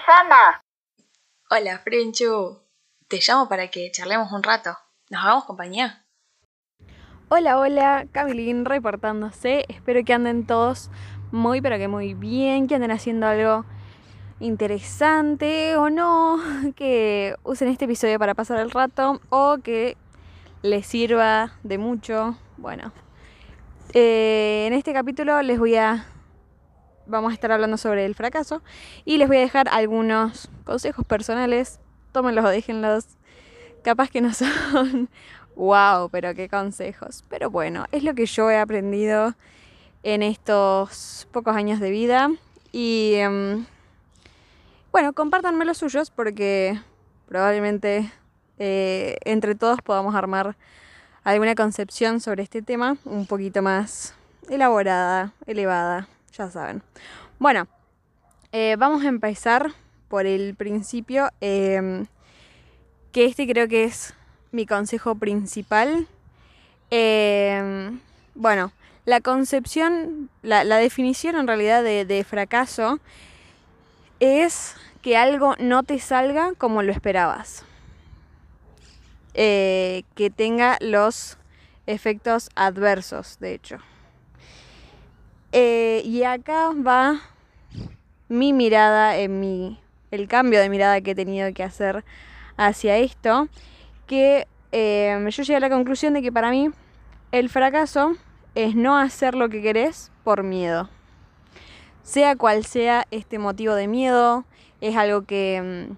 Susana. Hola, Frenchu. Te llamo para que charlemos un rato. ¿Nos hagamos compañía? Hola, hola, Camilín reportándose. Espero que anden todos muy, pero que muy bien, que anden haciendo algo interesante o no, que usen este episodio para pasar el rato o que les sirva de mucho. Bueno, eh, en este capítulo les voy a vamos a estar hablando sobre el fracaso y les voy a dejar algunos consejos personales. Tómenlos o déjenlos. Capaz que no son wow, pero qué consejos. Pero bueno, es lo que yo he aprendido en estos pocos años de vida. Y em, bueno, compártanme los suyos porque probablemente eh, entre todos podamos armar alguna concepción sobre este tema un poquito más elaborada, elevada ya saben. Bueno, eh, vamos a empezar por el principio, em, que este creo que es mi consejo principal. Em, bueno, la concepción, la, definición en realidad de, fracaso es que algo no te salga como lo esperabas. Eh, que tenga los efectos adversos, de hecho. Eh, y acá va mi mirada, en mi, el cambio de mirada que he tenido que hacer hacia esto, que eh, yo llegué a la conclusión de que para mí el fracaso es no hacer lo que querés por miedo. Sea cual sea este motivo de miedo, es algo que mm,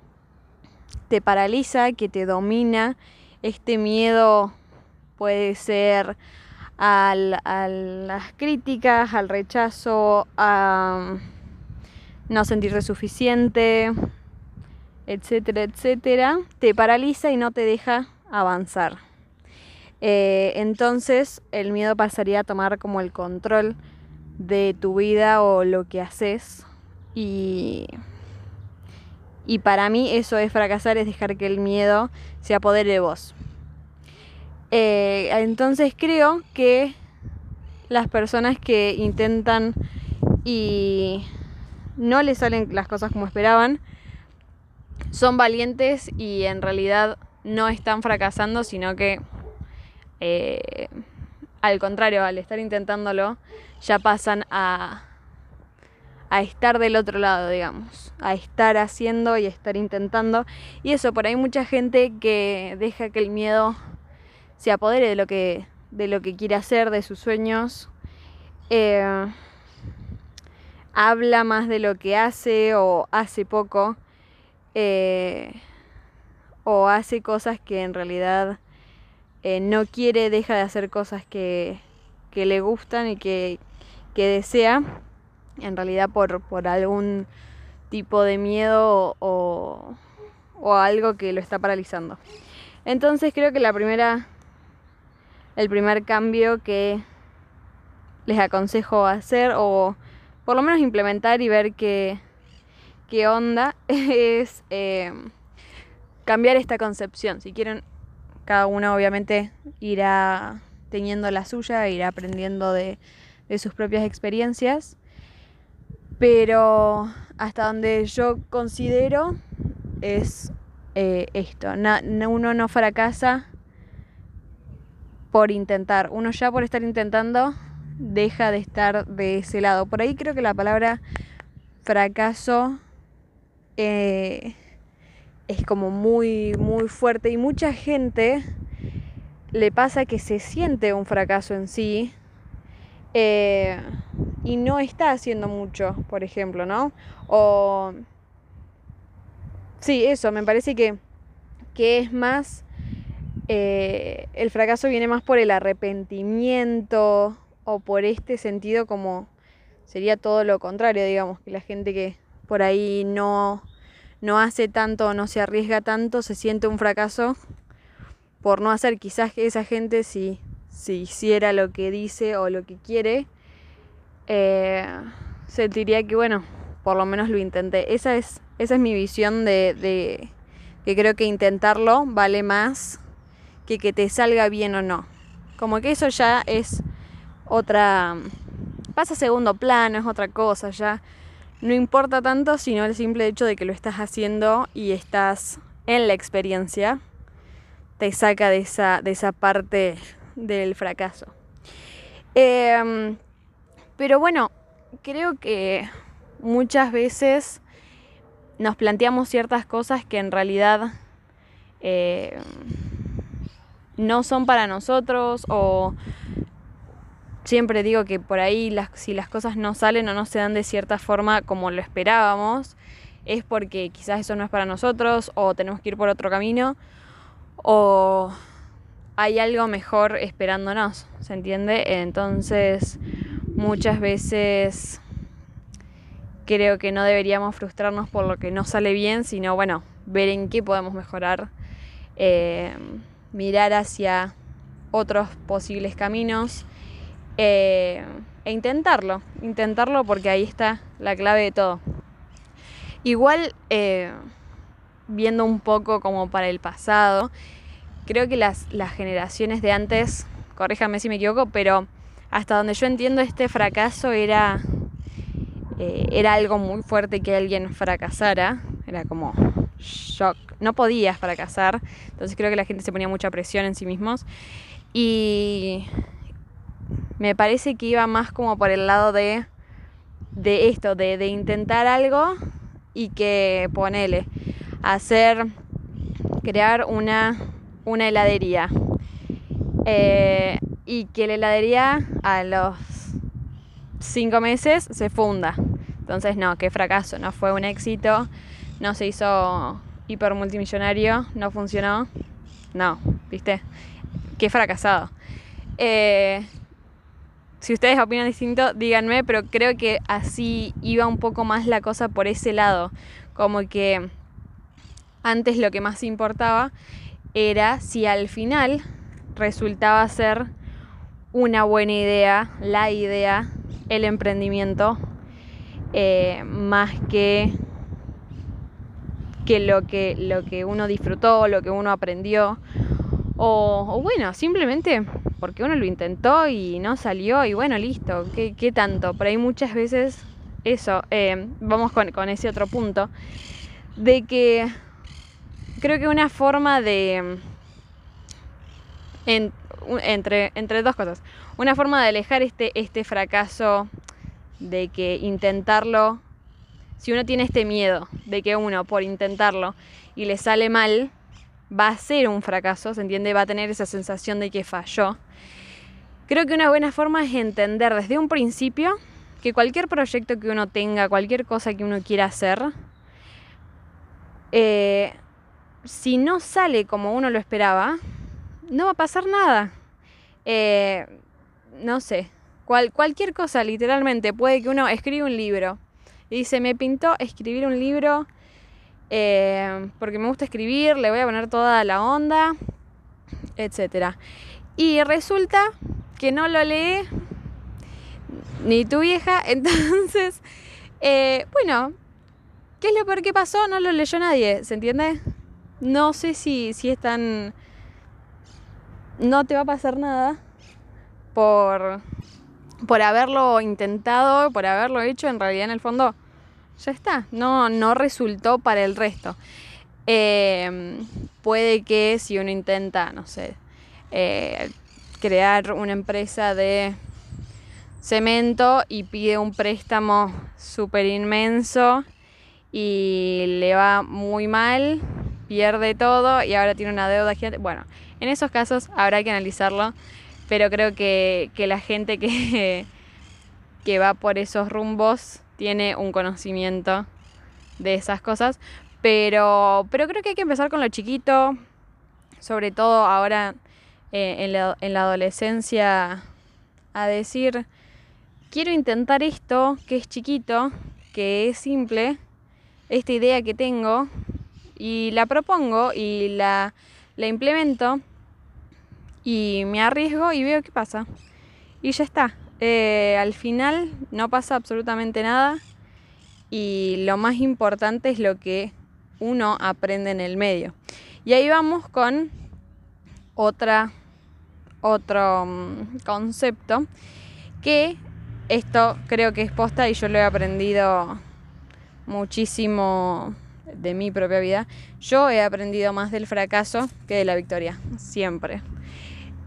te paraliza, que te domina. Este miedo puede ser a las críticas, al rechazo, a no sentirte suficiente, etcétera, etcétera, te paraliza y no te deja avanzar. Eh, entonces el miedo pasaría a tomar como el control de tu vida o lo que haces y, y para mí eso es fracasar, es dejar que el miedo se apodere de vos. Eh, entonces creo que las personas que intentan y no les salen las cosas como esperaban, son valientes y en realidad no están fracasando, sino que eh, al contrario, al estar intentándolo, ya pasan a, a estar del otro lado, digamos, a estar haciendo y estar intentando. Y eso, por ahí mucha gente que deja que el miedo se apodere de lo que, de lo que quiere hacer, de sus sueños. Eh, habla más de lo que hace o hace poco. Eh, o hace cosas que en realidad eh, no quiere, deja de hacer cosas que, que le gustan y que, que, desea, en realidad por, por algún tipo de miedo o, o algo que lo está paralizando. Entonces creo que la primera el primer cambio que les aconsejo hacer o por lo menos implementar y ver qué, qué onda es eh, cambiar esta concepción. Si quieren, cada uno obviamente irá teniendo la suya, irá aprendiendo de, sus propias experiencias. Pero hasta donde yo considero es eh, esto. uno no fracasa por intentar. Uno ya por estar intentando deja de estar de ese lado. Por ahí creo que la palabra fracaso eh, es como muy, muy fuerte y mucha gente le pasa que se siente un fracaso en sí eh, y no está haciendo mucho, por ejemplo, ¿no? O... Sí, eso, me parece que, que es más eh, el fracaso viene más por el arrepentimiento o por este sentido como sería todo lo contrario, digamos, que la gente que por ahí no, no hace tanto no se arriesga tanto se siente un fracaso por no hacer. Quizás que esa gente si, si hiciera lo que dice o lo que quiere, eh, sentiría que bueno, por lo menos lo intenté. Esa es, esa es mi visión de, de que creo que intentarlo vale más que te salga bien o no. Como que eso ya es otra... pasa a segundo plano, es otra cosa, ya no importa tanto, sino el simple hecho de que lo estás haciendo y estás en la experiencia, te saca de esa, de esa parte del fracaso. Em, pero bueno, creo que muchas veces nos planteamos ciertas cosas que en realidad eh, no son para nosotros o siempre digo que por ahí si las cosas no salen o no se dan de cierta forma como lo esperábamos, es porque quizás eso no es para nosotros o tenemos que ir por otro camino o hay algo mejor esperándonos, ¿se entiende? Entonces muchas veces creo que no deberíamos frustrarnos por lo que no sale bien, sino bueno, ver en qué podemos mejorar, eh, mirar hacia otros posibles caminos eh, e intentarlo, intentarlo porque ahí está la clave de todo. Igual, eh, viendo un poco como para el pasado, creo que las, las generaciones de antes, corríjame si me equivoco, pero hasta donde yo entiendo este fracaso era, eh, era algo muy fuerte que alguien fracasara, era como shock, no podías fracasar, entonces creo que la gente se ponía mucha presión en sí mismos y me parece que iba más como por el lado de, de esto, de, de intentar algo y que ponele, hacer, crear una, una heladería. Eh, y que la heladería a los cinco meses se funda. Entonces, no, qué fracaso, no fue un éxito, no se hizo hiper multimillonario, no funcionó. No, ¿viste? Qué fracasado. Eh, si ustedes opinan distinto, díganme, pero creo que así iba un poco más la cosa por ese lado. Como que antes lo que más importaba era si al final resultaba ser una buena idea, la idea, el emprendimiento, eh, más que, que, lo que lo que uno disfrutó, lo que uno aprendió. O, bueno, simplemente porque uno lo intentó y no salió y bueno, listo, ¿qué, qué tanto? Pero hay muchas veces eso, eh, vamos con, ese otro punto, de que creo que una forma de... entre, entre dos cosas. Una forma de alejar este, este fracaso de que intentarlo, si uno tiene este miedo de que uno por intentarlo y le sale mal, va a ser un fracaso, ¿se entiende? Va a tener esa sensación de que falló. Creo que una buena forma es entender desde un principio que cualquier proyecto que uno tenga, cualquier cosa que uno quiera hacer, eh, si no sale como uno lo esperaba, no va a pasar nada. Eh, no sé, cualquier cosa literalmente, puede que uno escriba un libro y dice, me pintó escribir un libro eh, porque me gusta escribir, le voy a poner toda la onda, etc. Y resulta que no lo lee ni tu vieja, entonces, eh, bueno, ¿qué es lo peor que pasó? No lo leyó nadie, ¿se entiende? No sé si, si es tan... No te va a pasar nada por, por haberlo intentado, por haberlo hecho, en realidad en el fondo ya está, no, no resultó para el resto. Em, puede que si uno intenta, no sé, eh, crear una empresa de cemento y pide un préstamo súper inmenso y le va muy mal, pierde todo y ahora tiene una deuda gigante. Bueno, en esos casos habrá que analizarlo, pero creo que, que la gente que, que va por esos rumbos tiene un conocimiento de esas cosas. Pero, pero creo que hay que empezar con lo chiquito, sobre todo ahora eh, en, la, en la adolescencia, a decir, quiero intentar esto, que es chiquito, que es simple, esta idea que tengo, y la propongo y la, la implemento, y me arriesgo y veo qué pasa. Y ya está. Eh, al final no pasa absolutamente nada y lo más importante es lo que uno aprende en el medio. Y ahí vamos con otra, otro mm, concepto que esto creo que es posta y yo lo he aprendido muchísimo de mi propia vida, yo he aprendido más del fracaso que de la victoria, siempre.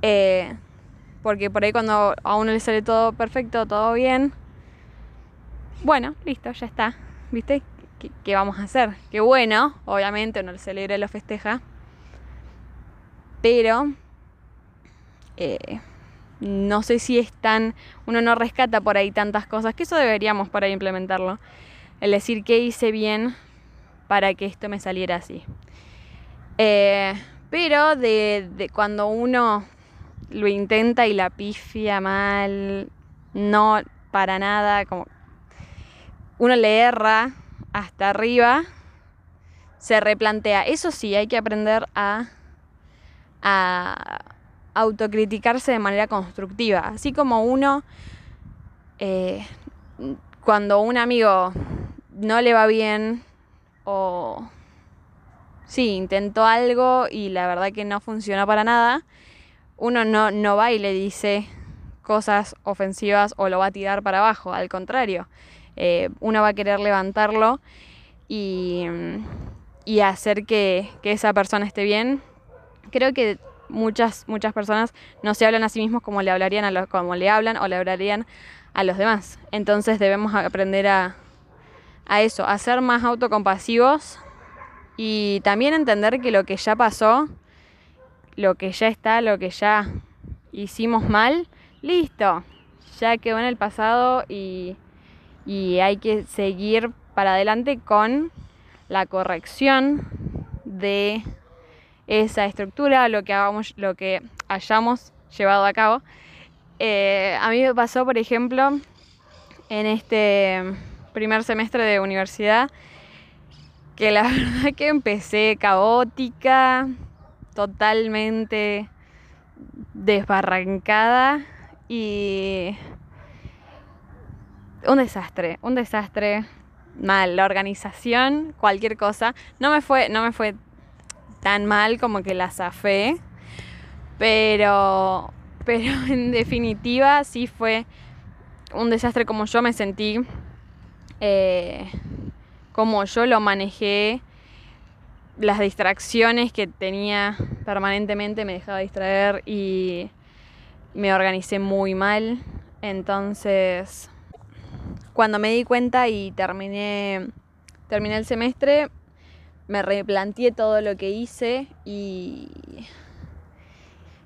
Eh, porque por ahí cuando a uno le sale todo perfecto, todo bien, bueno, listo, ya está. ¿Viste? ¿Qué, vamos a hacer? Qué bueno, obviamente uno lo celebra y lo festeja. Pero eh, no sé si es tan. Uno no rescata por ahí tantas cosas, que eso deberíamos por ahí implementarlo. El decir qué hice bien para que esto me saliera así. Eh, pero de, cuando uno lo intenta y la pifia mal, no para nada, como uno le erra hasta arriba, se replantea. Eso sí, hay que aprender a, a autocriticarse de manera constructiva. Así como uno, eh, cuando un amigo no le va bien o sí, intentó algo y la verdad que no funcionó para nada, uno no, no va y le dice cosas ofensivas o lo va a tirar para abajo, al contrario, eh, uno va a querer levantarlo y, y hacer que, que, esa persona esté bien. Creo que muchas, muchas personas no se hablan a sí mismos como le hablarían como le hablan o le hablarían a los demás. Entonces debemos aprender a, a eso, a ser más autocompasivos y también entender que lo que ya pasó, lo que ya está, lo que ya hicimos mal, listo, ya quedó en el pasado y, y hay que seguir para adelante con la corrección de esa estructura, lo que hagamos, lo que hayamos llevado a cabo. Eh, a mí me pasó, por ejemplo, en este primer semestre de universidad, que la verdad que empecé caótica, totalmente desbarrancada y un desastre, un desastre mal, la organización, cualquier cosa. No me fue, no me fue tan mal como que la zafé, pero, pero en definitiva sí fue un desastre como yo me sentí, eh, como yo lo manejé, las distracciones que tenía permanentemente me dejaba distraer y me organicé muy mal. Entonces, cuando me di cuenta y terminé, terminé el semestre, me replanteé todo lo que hice y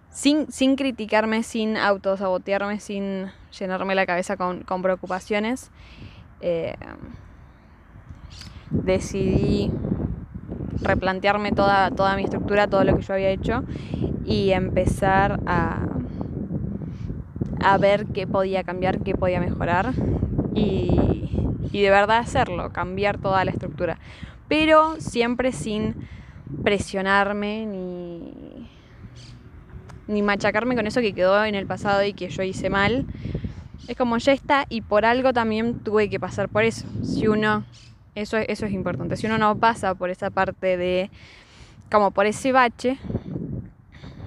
sin, sin criticarme, sin autosabotearme, sin llenarme la cabeza con, preocupaciones, eh, decidí replantearme toda, toda mi estructura, todo lo que yo había hecho y empezar a, a ver qué podía cambiar, qué podía mejorar y, y de verdad hacerlo, cambiar toda la estructura. Pero siempre sin presionarme ni, ni machacarme con eso que quedó en el pasado y que yo hice mal. Es como ya está y por algo también tuve que pasar por eso. Si uno, eso, eso es importante, si uno no pasa por esa parte de, como por ese bache,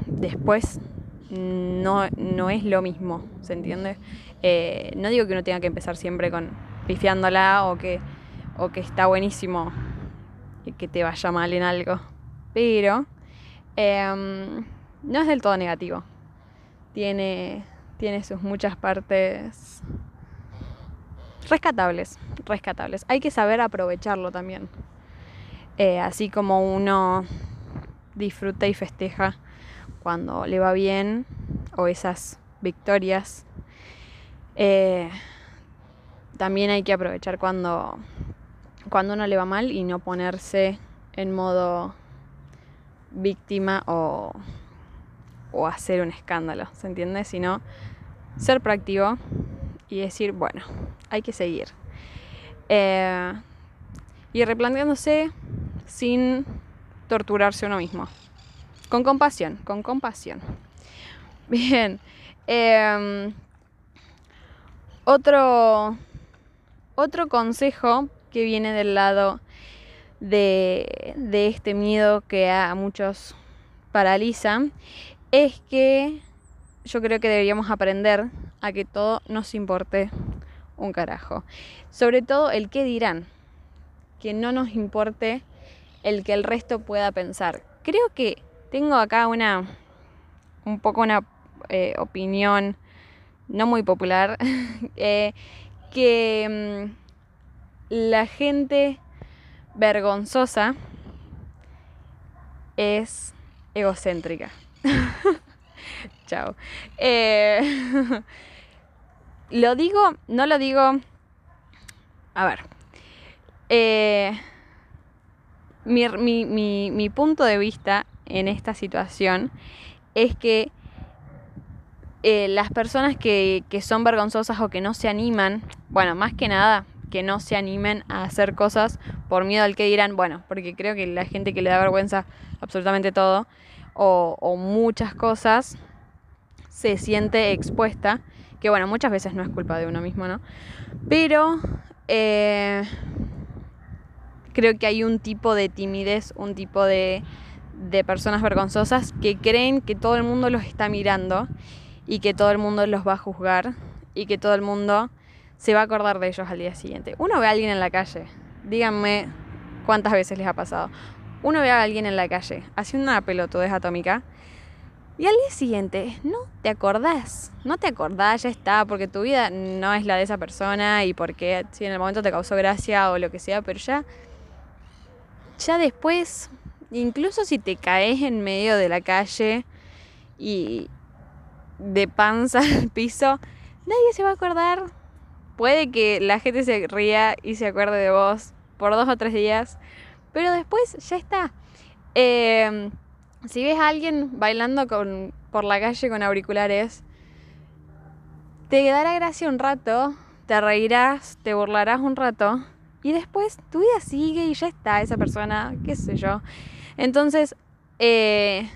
después no, no es lo mismo, ¿se entiende? Eh, no digo que uno tenga que empezar siempre con pifiándola o que, o que está buenísimo que te vaya mal en algo, pero em, no es del todo negativo. Tiene, tiene sus muchas partes rescatables, rescatables. Hay que saber aprovecharlo también. Eh, así como uno disfruta y festeja cuando le va bien o esas victorias. Eh, también hay que aprovechar cuando, cuando uno le va mal y no ponerse en modo víctima o, o hacer un escándalo, ¿se entiende? Sino ser proactivo y decir, bueno, hay que seguir. Eh, y replanteándose sin torturarse uno mismo. Con compasión, con compasión. Bien. Em, otro, otro consejo que viene del lado de, de este miedo que a muchos paraliza es que yo creo que deberíamos aprender a que todo nos importe un carajo. Sobre todo el qué dirán. que no nos importe el que el resto pueda pensar. Creo que tengo acá una, un poco una eh, opinión no muy popular, eh, que mm, la gente vergonzosa es egocéntrica. Chao. Eh, lo digo, no lo digo. A ver. Eh, mi, mi, mi, punto de vista en esta situación es que eh, las personas que, que son vergonzosas o que no se animan, bueno, más que nada, que no se animen a hacer cosas por miedo al que dirán, bueno, porque creo que la gente que le da vergüenza absolutamente todo o, muchas cosas se siente expuesta, que bueno, muchas veces no es culpa de uno mismo, ¿no? Pero eh, creo que hay un tipo de timidez, un tipo de, de personas vergonzosas que creen que todo el mundo los está mirando y que todo el mundo los va a juzgar y que todo el mundo se va a acordar de ellos al día siguiente. Uno ve a alguien en la calle, díganme cuántas veces les ha pasado. Uno ve a alguien en la calle haciendo una pelotudez atómica y al día siguiente no te acordás, no te acordás, ya está, porque tu vida no es la de esa persona y porque si en el momento te causó gracia o lo que sea, pero ya, ya después, incluso si te caes en medio de la calle y de panza al piso, nadie se va a acordar puede que la gente se ría y se acuerde de vos por dos o tres días, pero después ya está. Em, si ves a alguien bailando con, por la calle con auriculares, te dará gracia un rato, te reirás, te burlarás un rato y después tu vida sigue y ya está esa persona, qué sé yo. Entonces, eh,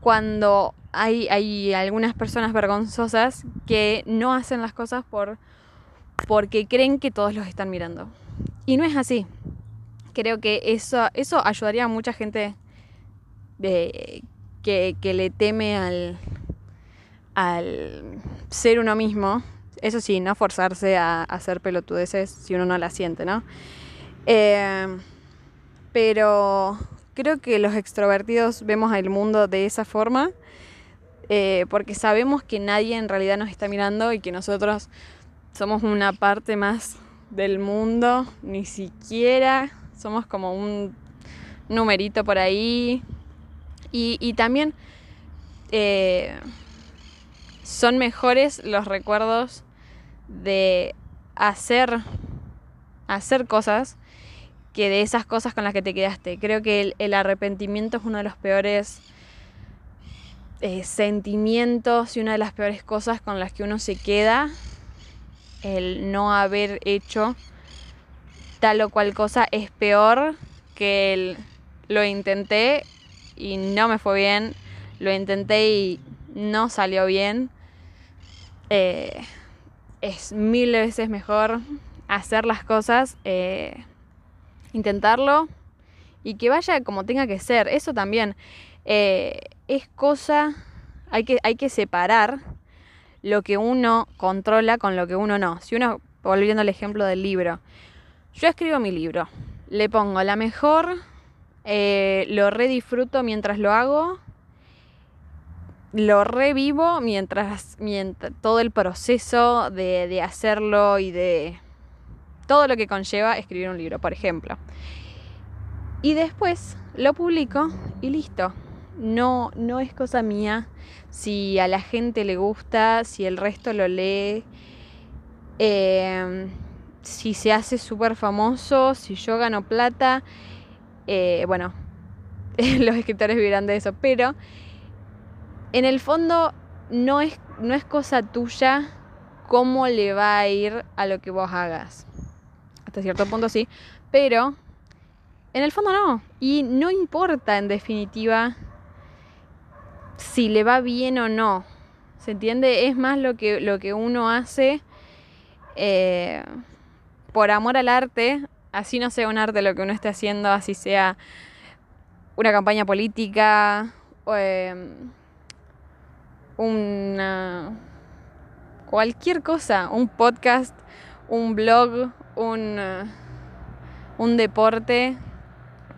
cuando hay, hay algunas personas vergonzosas que no hacen las cosas por porque creen que todos los están mirando. Y no es así. Creo que eso, eso ayudaría a mucha gente de, que, le teme al, ser uno mismo. Eso sí, no forzarse a, hacer pelotudeces si uno no la siente, ¿no? Eh, pero creo que los extrovertidos vemos el mundo de esa forma eh, porque sabemos que nadie en realidad nos está mirando y que nosotros somos una parte más del mundo, ni siquiera somos como un numerito por ahí. Y, también eh, son mejores los recuerdos de hacer, hacer cosas que de esas cosas con las que te quedaste. Creo que el, arrepentimiento es uno de los peores eh, sentimientos y una de las peores cosas con las que uno se queda el no haber hecho tal o cual cosa es peor que lo intenté y no me fue bien, lo intenté y no salió bien. Eh, es mil veces mejor hacer las cosas, eh, intentarlo y que vaya como tenga que ser. Eso también eh, es cosa, hay que, hay que separar lo que uno controla con lo que uno no. Si uno, volviendo al ejemplo del libro, yo escribo mi libro, le pongo la mejor, eh, lo redisfruto mientras lo hago, lo revivo mientras, mientras todo el proceso de, de hacerlo y de todo lo que conlleva escribir un libro, por ejemplo. Y después lo publico y listo. No, no es cosa mía si a la gente le gusta, si el resto lo lee, em, si se hace súper famoso, si yo gano plata. Eh, bueno, los escritores vivirán de eso, pero en el fondo no es, no es cosa tuya cómo le va a ir a lo que vos hagas. Hasta cierto punto sí, pero en el fondo no. Y no importa en definitiva si le va bien o no. ¿Se entiende? Es más lo que, lo que uno hace eh, por amor al arte, así no sea un arte lo que uno esté haciendo, así sea una campaña política, eh, una cualquier cosa, un podcast, un blog, un, un deporte,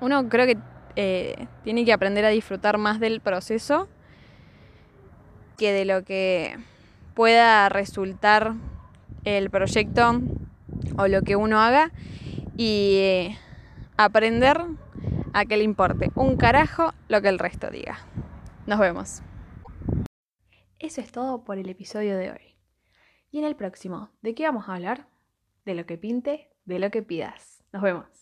uno creo que eh, tiene que aprender a disfrutar más del proceso que de lo que pueda resultar el proyecto o lo que uno haga y eh, aprender a que le importe un carajo lo que el resto diga. Nos vemos. Eso es todo por el episodio de hoy. Y en el próximo, ¿de qué vamos a hablar? De lo que pinte, de lo que pidas. Nos vemos.